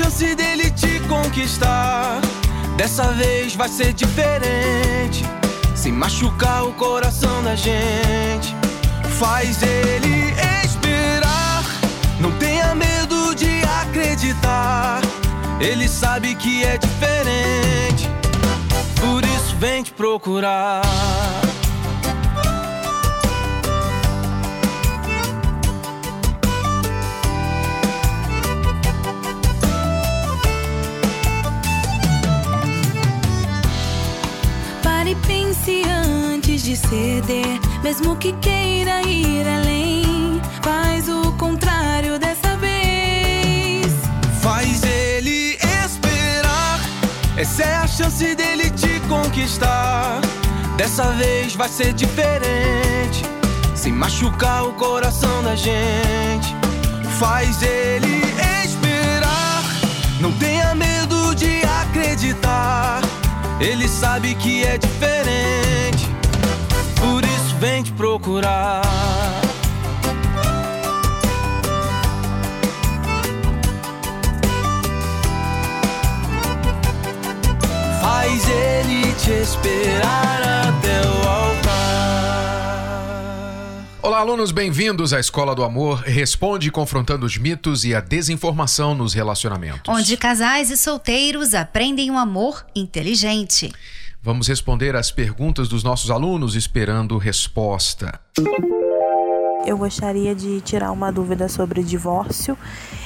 Chance dele te conquistar. Dessa vez vai ser diferente. Sem machucar o coração da gente. Faz ele esperar. Não tenha medo de acreditar. Ele sabe que é diferente. Por isso vem te procurar. Ceder, mesmo que queira ir além. Faz o contrário dessa vez. Faz ele esperar. Essa é a chance dele te conquistar. Dessa vez vai ser diferente. Sem machucar o coração da gente. Faz ele esperar. Não tenha medo de acreditar. Ele sabe que é diferente. Vem te procurar. Faz ele te esperar até o altar. Olá, alunos, bem-vindos à Escola do Amor. Responde confrontando os mitos e a desinformação nos relacionamentos. Onde casais e solteiros aprendem um amor inteligente. Vamos responder às perguntas dos nossos alunos esperando resposta. Eu gostaria de tirar uma dúvida sobre divórcio.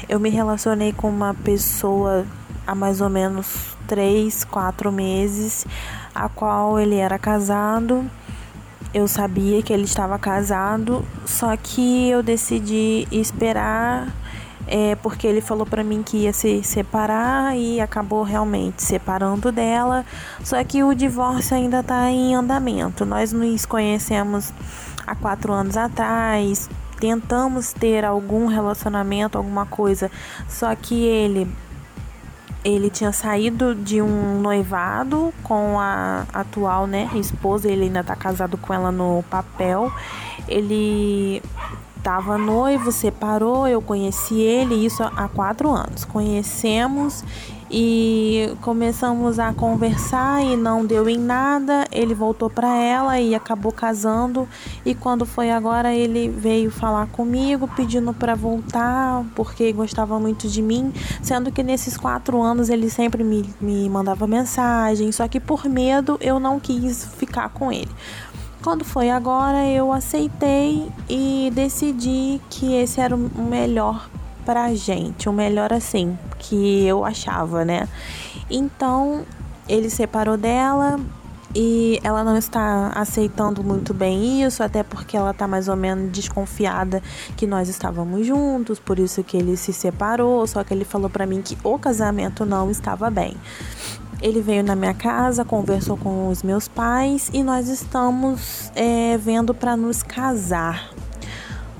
Eu me relacionei com uma pessoa há mais ou menos três, quatro meses, a qual ele era casado. Eu sabia que ele estava casado, só que eu decidi esperar é, porque ele falou para mim que ia se separar e acabou realmente separando dela. Só que o divórcio ainda está em andamento. Nós nos conhecemos há quatro anos atrás, tentamos ter algum relacionamento, alguma coisa, só que ele ele tinha saído de um noivado com a atual, né, esposa, ele ainda tá casado com ela no papel. Ele tava noivo, separou, eu conheci ele, isso há quatro anos. Conhecemos e começamos a conversar e não deu em nada. Ele voltou para ela e acabou casando. E quando foi agora, ele veio falar comigo pedindo para voltar porque gostava muito de mim, sendo que nesses quatro anos ele sempre me, me mandava mensagem. Só que por medo eu não quis ficar com ele. Quando foi agora, eu aceitei e decidi que esse era o melhor pra gente, o melhor assim, que eu achava, né? Então, ele separou dela e ela não está aceitando muito bem isso, até porque ela tá mais ou menos desconfiada que nós estávamos juntos, por isso que ele se separou, só que ele falou para mim que o casamento não estava bem. Ele veio na minha casa, conversou com os meus pais e nós estamos é, vendo para nos casar.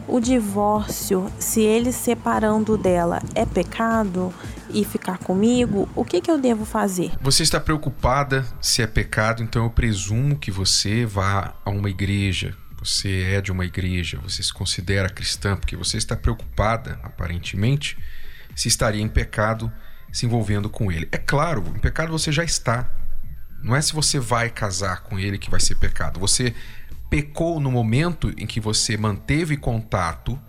O divórcio, se ele separando dela é pecado e ficar comigo, o que, que eu devo fazer? Você está preocupada se é pecado, então eu presumo que você vá a uma igreja. Você é de uma igreja, você se considera cristã, porque você está preocupada, aparentemente, se estaria em pecado se envolvendo com ele. É claro, em pecado você já está. Não é se você vai casar com ele que vai ser pecado. Você pecou no momento em que você manteve contato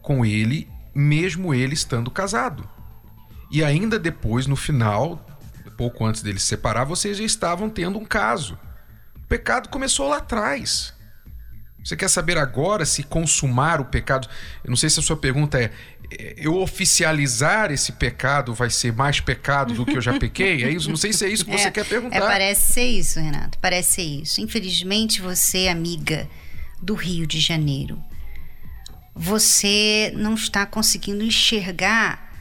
com ele, mesmo ele estando casado. E ainda depois, no final pouco antes dele se separar, vocês já estavam tendo um caso. O pecado começou lá atrás. Você quer saber agora se consumar o pecado? Eu não sei se a sua pergunta é: eu oficializar esse pecado vai ser mais pecado do que eu já pequei? É isso? Não sei se é isso que você é, quer perguntar. É, parece ser isso, Renato. Parece ser isso. Infelizmente, você, amiga do Rio de Janeiro, você não está conseguindo enxergar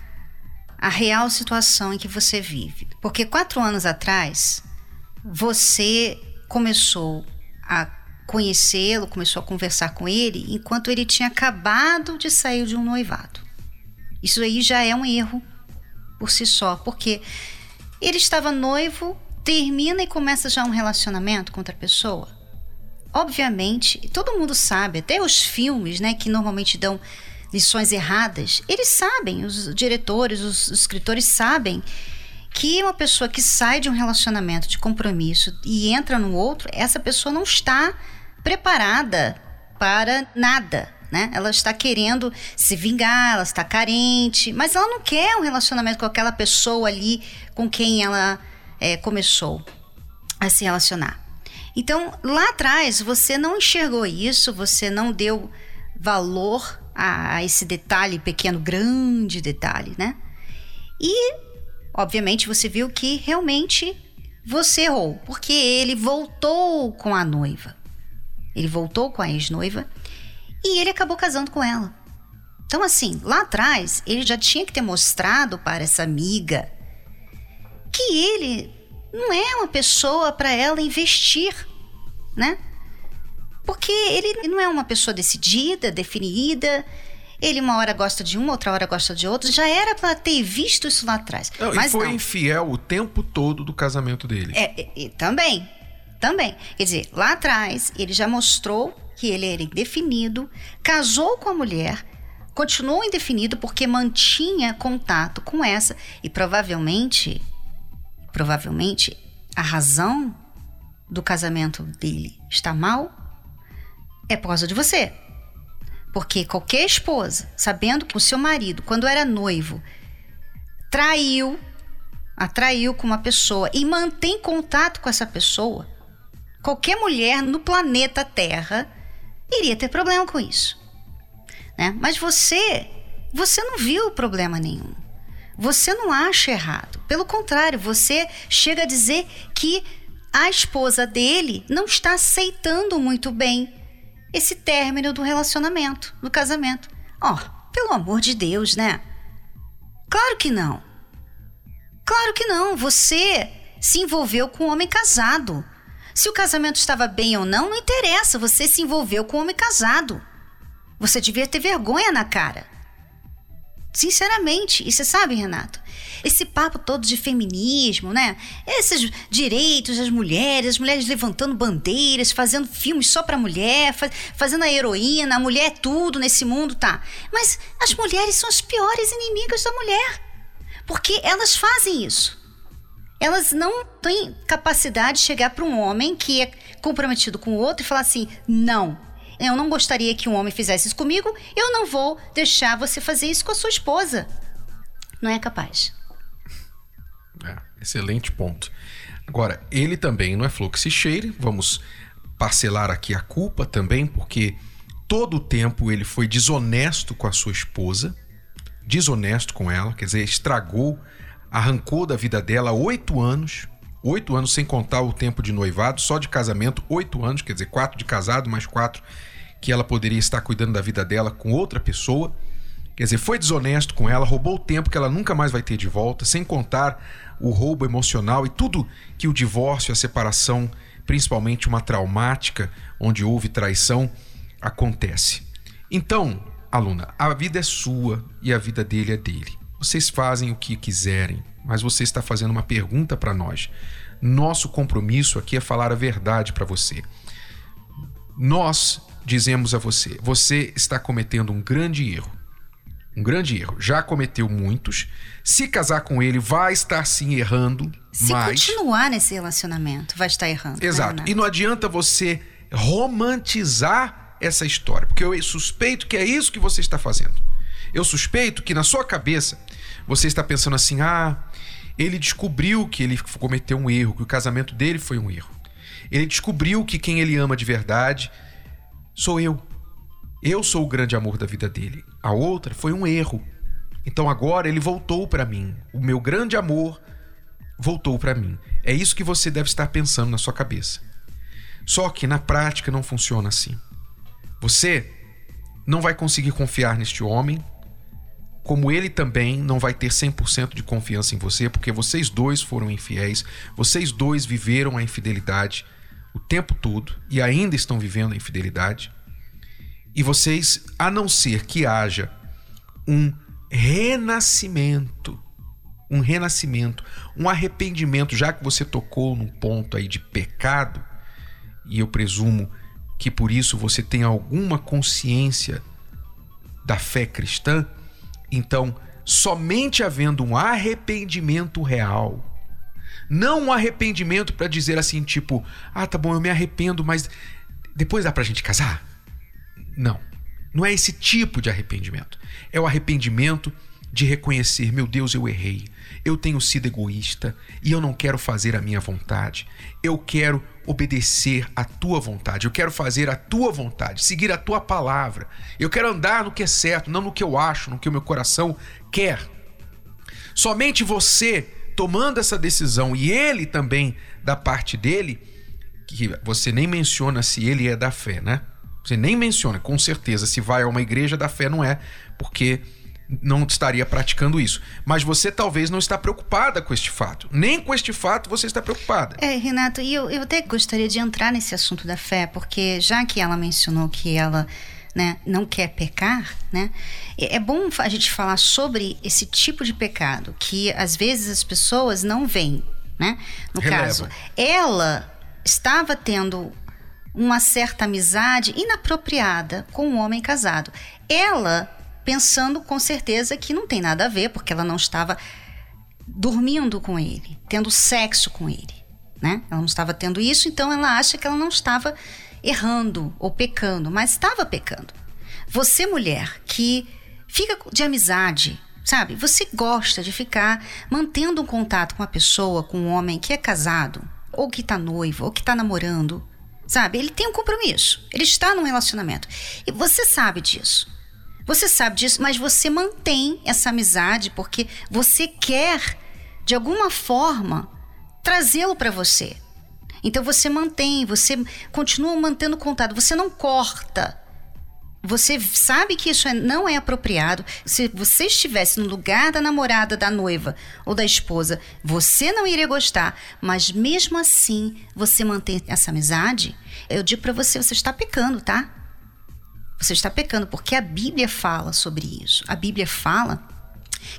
a real situação em que você vive. Porque quatro anos atrás, você começou a conhecê-lo, começou a conversar com ele, enquanto ele tinha acabado de sair de um noivado. Isso aí já é um erro por si só, porque ele estava noivo, termina e começa já um relacionamento com outra pessoa. Obviamente, todo mundo sabe, até os filmes, né, que normalmente dão lições erradas, eles sabem, os diretores, os, os escritores sabem que uma pessoa que sai de um relacionamento de compromisso e entra no outro, essa pessoa não está preparada para nada, né? Ela está querendo se vingar, ela está carente, mas ela não quer um relacionamento com aquela pessoa ali com quem ela é, começou a se relacionar. Então, lá atrás, você não enxergou isso, você não deu valor a, a esse detalhe pequeno, grande detalhe, né? E, obviamente, você viu que realmente você errou, porque ele voltou com a noiva. Ele voltou com a ex-noiva e ele acabou casando com ela. Então, assim, lá atrás, ele já tinha que ter mostrado para essa amiga que ele não é uma pessoa para ela investir, né? Porque ele não é uma pessoa decidida, definida. Ele uma hora gosta de um, outra hora gosta de outro. Já era para ter visto isso lá atrás. Não, Mas e foi não. infiel o tempo todo do casamento dele. É, é, é, também. Também. Quer dizer, lá atrás, ele já mostrou que ele era indefinido, casou com a mulher, continuou indefinido porque mantinha contato com essa e provavelmente, provavelmente, a razão do casamento dele está mal é por causa de você. Porque qualquer esposa, sabendo que o seu marido, quando era noivo, traiu, atraiu com uma pessoa e mantém contato com essa pessoa, qualquer mulher no planeta Terra iria ter problema com isso. Né? Mas você, você não viu problema nenhum. Você não acha errado. Pelo contrário, você chega a dizer que a esposa dele não está aceitando muito bem esse término do relacionamento, do casamento. Ó, oh, pelo amor de Deus, né? Claro que não. Claro que não. Você se envolveu com um homem casado. Se o casamento estava bem ou não, não interessa. Você se envolveu com um homem casado. Você devia ter vergonha na cara. Sinceramente. E você sabe, Renato, esse papo todo de feminismo, né? Esses direitos das mulheres, as mulheres levantando bandeiras, fazendo filmes só pra mulher, faz, fazendo a heroína, a mulher é tudo nesse mundo, tá? Mas as mulheres são as piores inimigas da mulher. Porque elas fazem isso. Elas não têm capacidade de chegar para um homem que é comprometido com o outro e falar assim: não, eu não gostaria que um homem fizesse isso comigo, eu não vou deixar você fazer isso com a sua esposa. Não é capaz. É, excelente ponto. Agora, ele também não é que se cheire, vamos parcelar aqui a culpa também, porque todo o tempo ele foi desonesto com a sua esposa, desonesto com ela, quer dizer, estragou, arrancou da vida dela oito anos, oito anos sem contar o tempo de noivado, só de casamento, oito anos, quer dizer, quatro de casado, mais quatro que ela poderia estar cuidando da vida dela com outra pessoa. Quer dizer, foi desonesto com ela, roubou o tempo que ela nunca mais vai ter de volta, sem contar o roubo emocional e tudo que o divórcio, a separação, principalmente uma traumática, onde houve traição, acontece. Então, aluna, a vida é sua e a vida dele é dele. Vocês fazem o que quiserem, mas você está fazendo uma pergunta para nós. Nosso compromisso aqui é falar a verdade para você. Nós dizemos a você: você está cometendo um grande erro um grande erro. Já cometeu muitos. Se casar com ele, vai estar sim errando. Se mas... continuar nesse relacionamento, vai estar errando. né, Exato. e não adianta você romantizar essa história, porque eu suspeito que é isso que você está fazendo. Eu suspeito que na sua cabeça você está pensando assim: ah, Ele descobriu que ele cometeu um erro, que o casamento dele foi um erro. Ele descobriu que quem ele ama de verdade sou eu. Eu sou o grande amor da vida dele. A outra foi um erro. Então agora ele voltou para mim. O meu grande amor voltou para mim. É isso que você deve estar pensando na sua cabeça. Só que na prática não funciona assim. Você não vai conseguir confiar neste homem, como ele também não vai ter 100% de confiança em você, porque vocês dois foram infiéis, vocês dois viveram a infidelidade o tempo todo e ainda estão vivendo a infidelidade. E vocês, a não ser que haja um renascimento, um renascimento, um arrependimento, já que você tocou num ponto aí de pecado, e eu presumo que por isso você tem alguma consciência da fé cristã, então somente havendo um arrependimento real, não um arrependimento para dizer assim, tipo, ah, tá bom, eu me arrependo, mas depois dá pra gente casar? Não. Não é esse tipo de arrependimento. É o arrependimento de reconhecer, meu Deus, eu errei. Eu tenho sido egoísta e eu não quero fazer a minha vontade. Eu quero obedecer a tua vontade. Eu quero fazer a tua vontade, seguir a tua palavra. Eu quero andar no que é certo, não no que eu acho, no que o meu coração quer. Somente você tomando essa decisão e ele também da parte dele, que você nem menciona se ele é da fé, né? Você nem menciona, com certeza, se vai a uma igreja da fé não é, porque não estaria praticando isso. Mas você talvez não está preocupada com este fato. Nem com este fato você está preocupada. É, Renato, e eu, eu até gostaria de entrar nesse assunto da fé, porque já que ela mencionou que ela né, não quer pecar, né, é, é bom a gente falar sobre esse tipo de pecado que às vezes as pessoas não veem. Né? No Releva. caso, ela estava tendo uma certa amizade inapropriada com um homem casado. Ela pensando com certeza que não tem nada a ver, porque ela não estava dormindo com ele, tendo sexo com ele, né? Ela não estava tendo isso, então ela acha que ela não estava errando ou pecando, mas estava pecando. Você, mulher, que fica de amizade, sabe? Você gosta de ficar mantendo um contato com uma pessoa, com um homem que é casado, ou que está noivo, ou que está namorando, sabe? Ele tem um compromisso, ele está num relacionamento. E você sabe disso. Você sabe disso, mas você mantém essa amizade porque você quer, de alguma forma, trazê-lo para você. Então você mantém, você continua mantendo contato, você não corta. Você sabe que isso é, não é apropriado. Se você estivesse no lugar da namorada, da noiva ou da esposa, você não iria gostar. Mas mesmo assim, você mantém essa amizade. Eu digo para você, você está pecando, tá? Você está pecando porque a Bíblia fala sobre isso. A Bíblia fala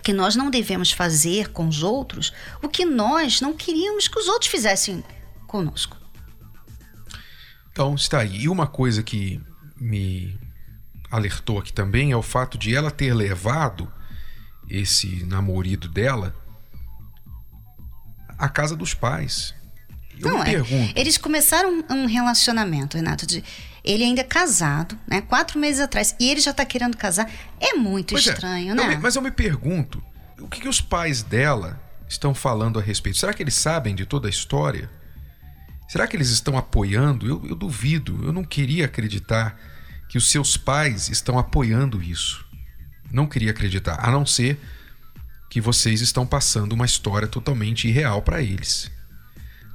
que nós não devemos fazer com os outros o que nós não queríamos que os outros fizessem conosco. Então, está aí. E uma coisa que me alertou aqui também é o fato de ela ter levado esse namorado dela à casa dos pais. Eu não é. pergunto. Eles começaram um relacionamento, Renato, de ele ainda é casado, né? Quatro meses atrás. E ele já está querendo casar. É muito pois é. estranho, é. né? Eu me, mas eu me pergunto, o que, que os pais dela estão falando a respeito? Será que eles sabem de toda a história? Será que eles estão apoiando? Eu, eu duvido. Eu não queria acreditar que os seus pais estão apoiando isso. Não queria acreditar, a não ser que vocês estão passando uma história totalmente irreal para eles.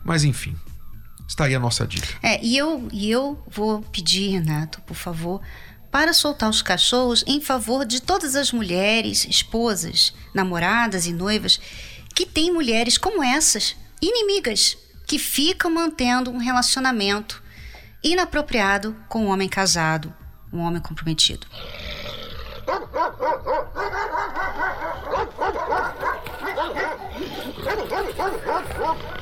Mas enfim, Está aí a nossa dica. É, e eu, e eu vou pedir, Renato, por favor, para soltar os cachorros em favor de todas as mulheres, esposas, namoradas e noivas que têm mulheres como essas, inimigas, que ficam mantendo um relacionamento inapropriado com um homem casado, um homem comprometido.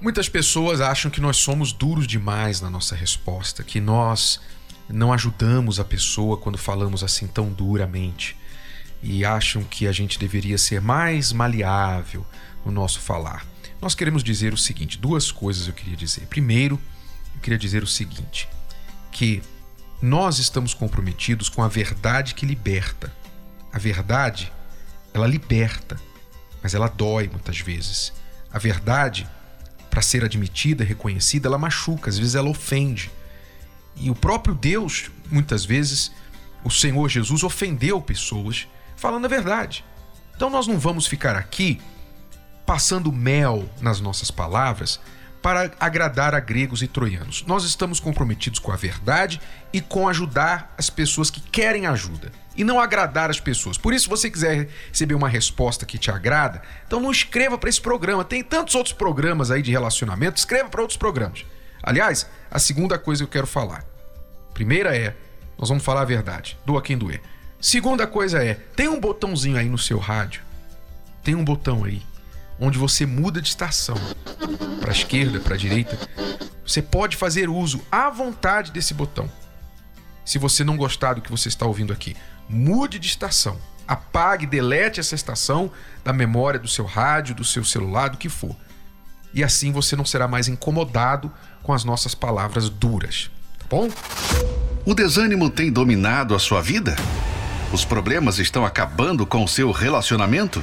Muitas pessoas acham que nós somos duros demais na nossa resposta, que nós não ajudamos a pessoa quando falamos assim tão duramente e acham que a gente deveria ser mais maleável no nosso falar. Nós queremos dizer o seguinte: duas coisas eu queria dizer. Primeiro, eu queria dizer o seguinte: que nós estamos comprometidos com a verdade que liberta A verdade, ela liberta, mas ela dói muitas vezes. A verdade, para ser admitida, reconhecida, ela machuca, às vezes ela ofende. E o próprio Deus, muitas vezes, o Senhor Jesus ofendeu pessoas falando a verdade. Então nós não vamos ficar aqui passando mel nas nossas palavras para agradar a gregos e troianos. Nós estamos comprometidos com a verdade e com ajudar as pessoas que querem ajuda e não agradar as pessoas. Por isso, se você quiser receber uma resposta que te agrada, então não escreva para esse programa. Tem tantos outros programas aí de relacionamento, escreva para outros programas. Aliás, a segunda coisa que eu quero falar. Primeira é, nós vamos falar a verdade, doa quem doer. Segunda coisa é, tem um botãozinho aí no seu rádio. Tem um botão aí onde você muda de estação para a esquerda, para a direita, você pode fazer uso à vontade desse botão. Se você não gostar do que você está ouvindo aqui, mude de estação. Apague, delete essa estação da memória do seu rádio, do seu celular, do que for. E assim você não será mais incomodado com as nossas palavras duras, tá bom? O desânimo tem dominado a sua vida? Os problemas estão acabando com o seu relacionamento?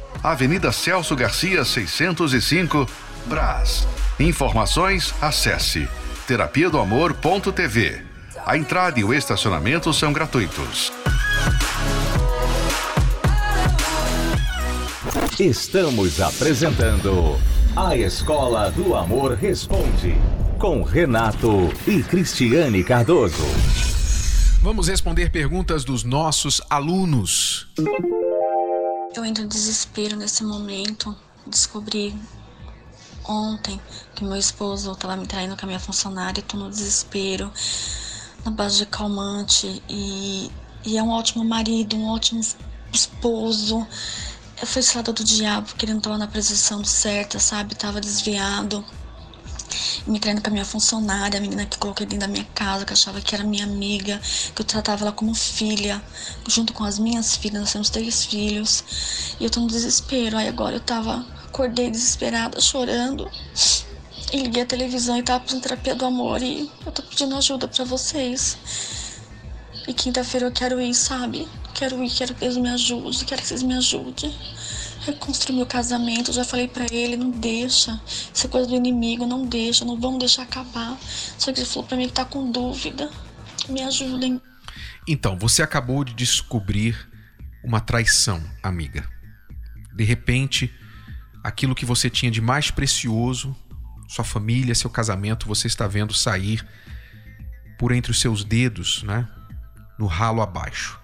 Avenida Celso Garcia, 605, Brás. Informações, acesse terapia do amor.tv. A entrada e o estacionamento são gratuitos. Estamos apresentando A Escola do Amor Responde, com Renato e Cristiane Cardoso. Vamos responder perguntas dos nossos alunos. Eu entro em desespero nesse momento. Descobri ontem que meu esposo estava me traindo com a minha funcionária. Estou no desespero, na base de calmante. E, e é um ótimo marido, um ótimo esposo. Eu fui cilada do diabo não estava na posição certa, sabe? Tava desviado me traindo com a minha funcionária, a menina que coloquei dentro da minha casa, que achava que era minha amiga, que eu tratava ela como filha, junto com as minhas filhas, nós temos três filhos. E eu tô no desespero. Aí agora eu tava, acordei desesperada, chorando. E liguei a televisão e tava fazendo terapia do amor. E eu tô pedindo ajuda para vocês. E quinta-feira eu quero ir, sabe? Quero ir, quero que Deus me ajude, quero que vocês me ajudem reconstruir meu casamento. Já falei para ele, não deixa. Isso é coisa do inimigo, não deixa, não vamos deixar acabar. Só que ele falou para mim que tá com dúvida. Me ajudem. Então, você acabou de descobrir uma traição, amiga. De repente, aquilo que você tinha de mais precioso, sua família, seu casamento, você está vendo sair por entre os seus dedos, né? No ralo abaixo.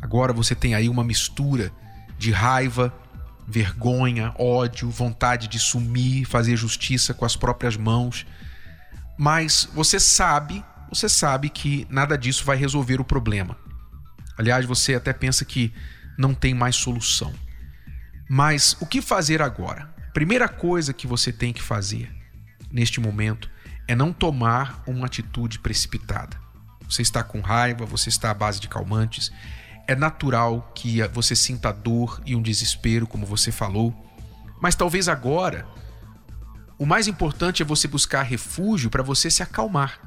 Agora você tem aí uma mistura de raiva, vergonha, ódio, vontade de sumir, fazer justiça com as próprias mãos. Mas você sabe, você sabe que nada disso vai resolver o problema. Aliás, você até pensa que não tem mais solução. Mas o que fazer agora? Primeira coisa que você tem que fazer neste momento é não tomar uma atitude precipitada. Você está com raiva, você está à base de calmantes, é natural que você sinta dor e um desespero, como você falou, mas talvez agora o mais importante é você buscar refúgio para você se acalmar.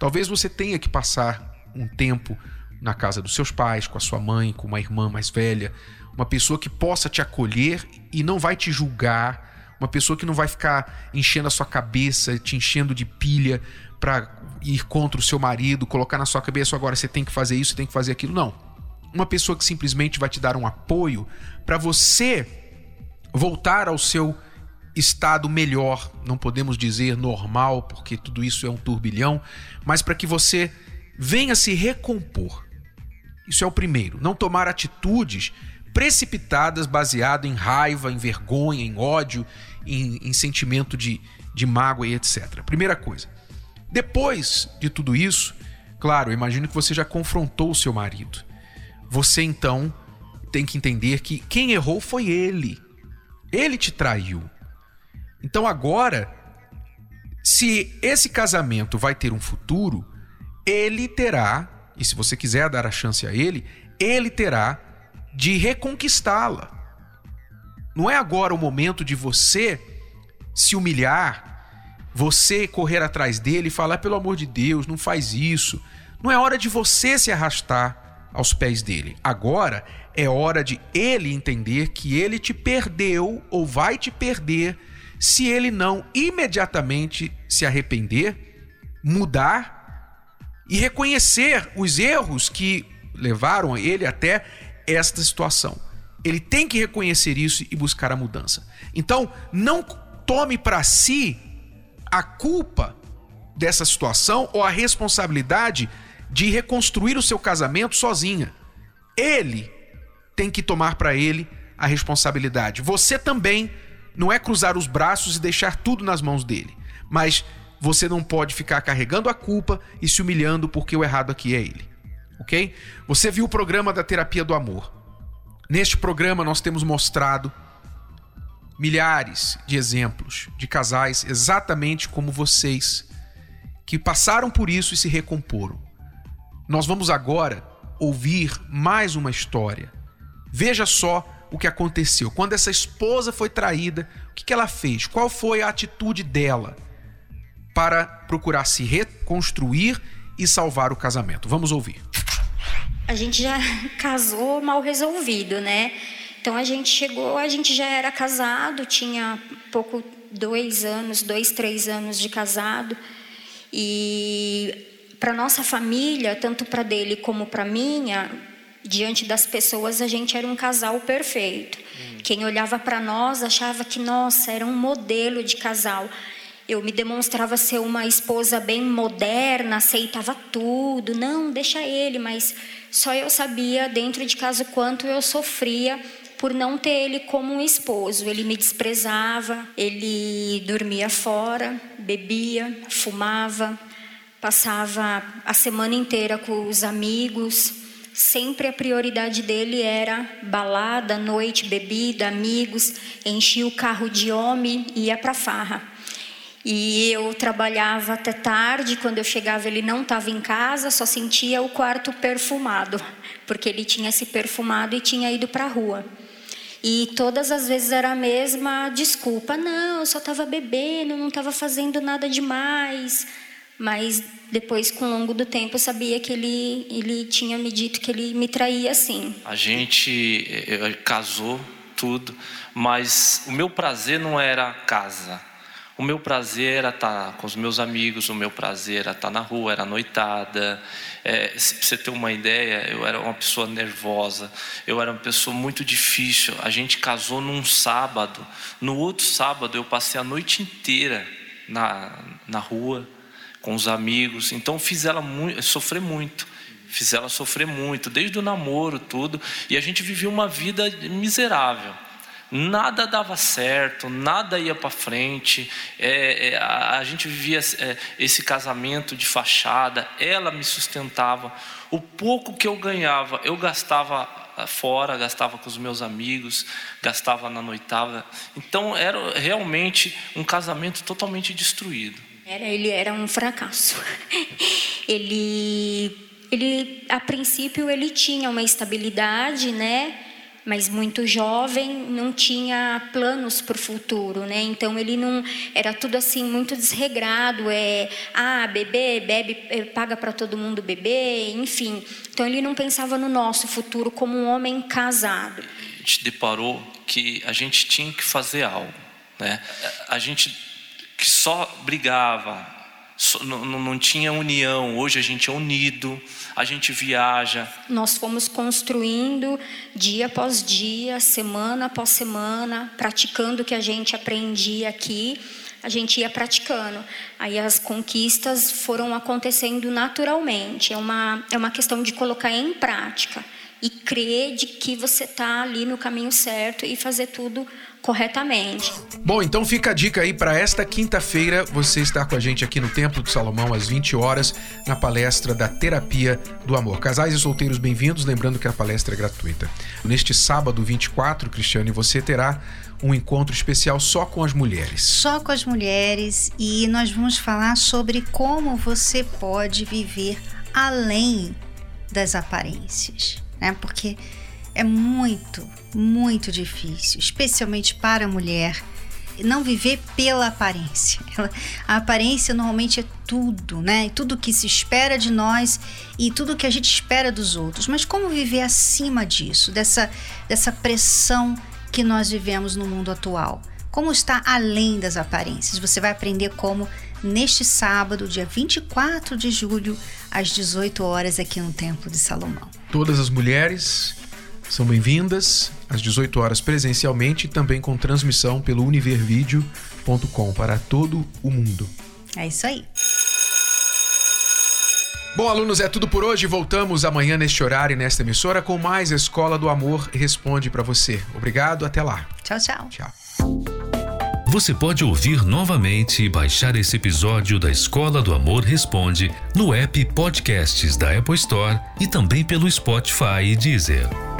Talvez você tenha que passar um tempo na casa dos seus pais, com a sua mãe, com uma irmã mais velha, uma pessoa que possa te acolher e não vai te julgar, uma pessoa que não vai ficar enchendo a sua cabeça, te enchendo de pilha para ir contra o seu marido, colocar na sua cabeça agora você tem que fazer isso, tem que fazer aquilo. Não uma pessoa que simplesmente vai te dar um apoio para você voltar ao seu estado melhor, não podemos dizer normal, porque tudo isso é um turbilhão, mas para que você venha se recompor. Isso é o primeiro. Não tomar atitudes precipitadas baseado em raiva, em vergonha, em ódio, em, em sentimento de, de mágoa e etc. Primeira coisa. Depois de tudo isso, claro, imagino que você já confrontou o seu marido. Você então tem que entender que quem errou foi ele. Ele te traiu. Então agora, se esse casamento vai ter um futuro, ele terá, e se você quiser dar a chance a ele, ele terá de reconquistá-la. Não é agora o momento de você se humilhar, você correr atrás dele e falar: pelo amor de Deus, não faz isso. Não é hora de você se arrastar aos pés dele. Agora é hora de ele entender que ele te perdeu ou vai te perder se ele não imediatamente se arrepender, mudar e reconhecer os erros que levaram ele até esta situação. Ele tem que reconhecer isso e buscar a mudança. Então, não tome para si a culpa dessa situação ou a responsabilidade de reconstruir o seu casamento sozinha. Ele tem que tomar para ele a responsabilidade. Você também não é cruzar os braços e deixar tudo nas mãos dele, mas você não pode ficar carregando a culpa e se humilhando porque o errado aqui é ele. OK? Você viu o programa da terapia do amor. Neste programa nós temos mostrado milhares de exemplos de casais exatamente como vocês que passaram por isso e se recomporam. Nós vamos agora ouvir mais uma história. Veja só o que aconteceu. Quando essa esposa foi traída, o que ela fez? Qual foi a atitude dela para procurar se reconstruir e salvar o casamento? Vamos ouvir. A gente já casou mal resolvido, né? Então a gente chegou, a gente já era casado, tinha pouco dois anos, dois, três anos de casado. E para nossa família, tanto para dele como para minha, diante das pessoas a gente era um casal perfeito. Hum. Quem olhava para nós achava que nossa era um modelo de casal. Eu me demonstrava ser uma esposa bem moderna, aceitava tudo. Não, deixa ele, mas só eu sabia dentro de casa o quanto eu sofria por não ter ele como um esposo. Ele me desprezava, ele dormia fora, bebia, fumava, passava a semana inteira com os amigos. Sempre a prioridade dele era balada, noite, bebida, amigos, enchia o carro de homem e ia para farra. E eu trabalhava até tarde, quando eu chegava ele não estava em casa, só sentia o quarto perfumado, porque ele tinha se perfumado e tinha ido para a rua. E todas as vezes era a mesma desculpa: não, eu só estava bebendo, não estava fazendo nada demais. Mas depois, com o longo do tempo, eu sabia que ele, ele tinha me dito que ele me traía assim. A gente eh, eh, casou tudo, mas o meu prazer não era casa. O meu prazer era estar com os meus amigos, o meu prazer era estar na rua, era noitada. É, para você ter uma ideia, eu era uma pessoa nervosa, eu era uma pessoa muito difícil. A gente casou num sábado, no outro sábado eu passei a noite inteira na, na rua com os amigos. Então fiz ela muito, sofrer muito fiz ela sofrer muito, desde o namoro, tudo, e a gente vivia uma vida miserável nada dava certo, nada ia para frente, é, é, a, a, gente vivia é, esse casamento de fachada, ela me sustentava. O pouco que eu ganhava, eu gastava ah, fora, gastava com os meus amigos, gastava na noitada. Então era realmente um casamento totalmente destruído. Era, ele era um fracasso. ele, ele, a princípio, ele tinha uma estabilidade, né? mas muito jovem, não tinha planos para o futuro, né? Então ele não era tudo assim muito desregrado, é ah beber, bebe, é, paga para todo mundo beber, enfim. Então ele não pensava no nosso futuro como um homem casado. A gente deparou que a gente tinha que fazer algo, né? A gente que só brigava, não, não tinha união. Hoje a gente é unido, a gente viaja. Nós fomos construindo dia após dia, semana após semana, praticando o que a gente aprendia aqui. A gente ia praticando. Aí as conquistas foram acontecendo naturalmente. É uma, é uma questão de colocar em prática e crer de que você está ali no caminho certo e fazer tudo corretamente. Bom, então fica a dica aí para esta quinta-feira você estar com a gente aqui no Templo do Salomão às 20 horas na palestra da Terapia do Amor. Casais e solteiros bem-vindos, lembrando que a palestra é gratuita. Neste sábado 24, Cristiane, você terá um encontro especial só com as mulheres. Só com as mulheres e nós vamos falar sobre como você pode viver além das aparências, né? Porque é muito, muito difícil, especialmente para a mulher, não viver pela aparência. A aparência normalmente é tudo, né? Tudo que se espera de nós e tudo que a gente espera dos outros. Mas como viver acima disso, dessa, dessa pressão que nós vivemos no mundo atual? Como está além das aparências? Você vai aprender como neste sábado, dia 24 de julho, às 18 horas, aqui no Templo de Salomão. Todas as mulheres são bem-vindas às 18 horas presencialmente e também com transmissão pelo univervideo.com para todo o mundo. É isso aí. Bom, alunos, é tudo por hoje. Voltamos amanhã neste horário e nesta emissora com mais Escola do Amor Responde para você. Obrigado, até lá. Tchau, tchau. Tchau. Você pode ouvir novamente e baixar esse episódio da Escola do Amor Responde no app Podcasts da Apple Store e também pelo Spotify e Deezer.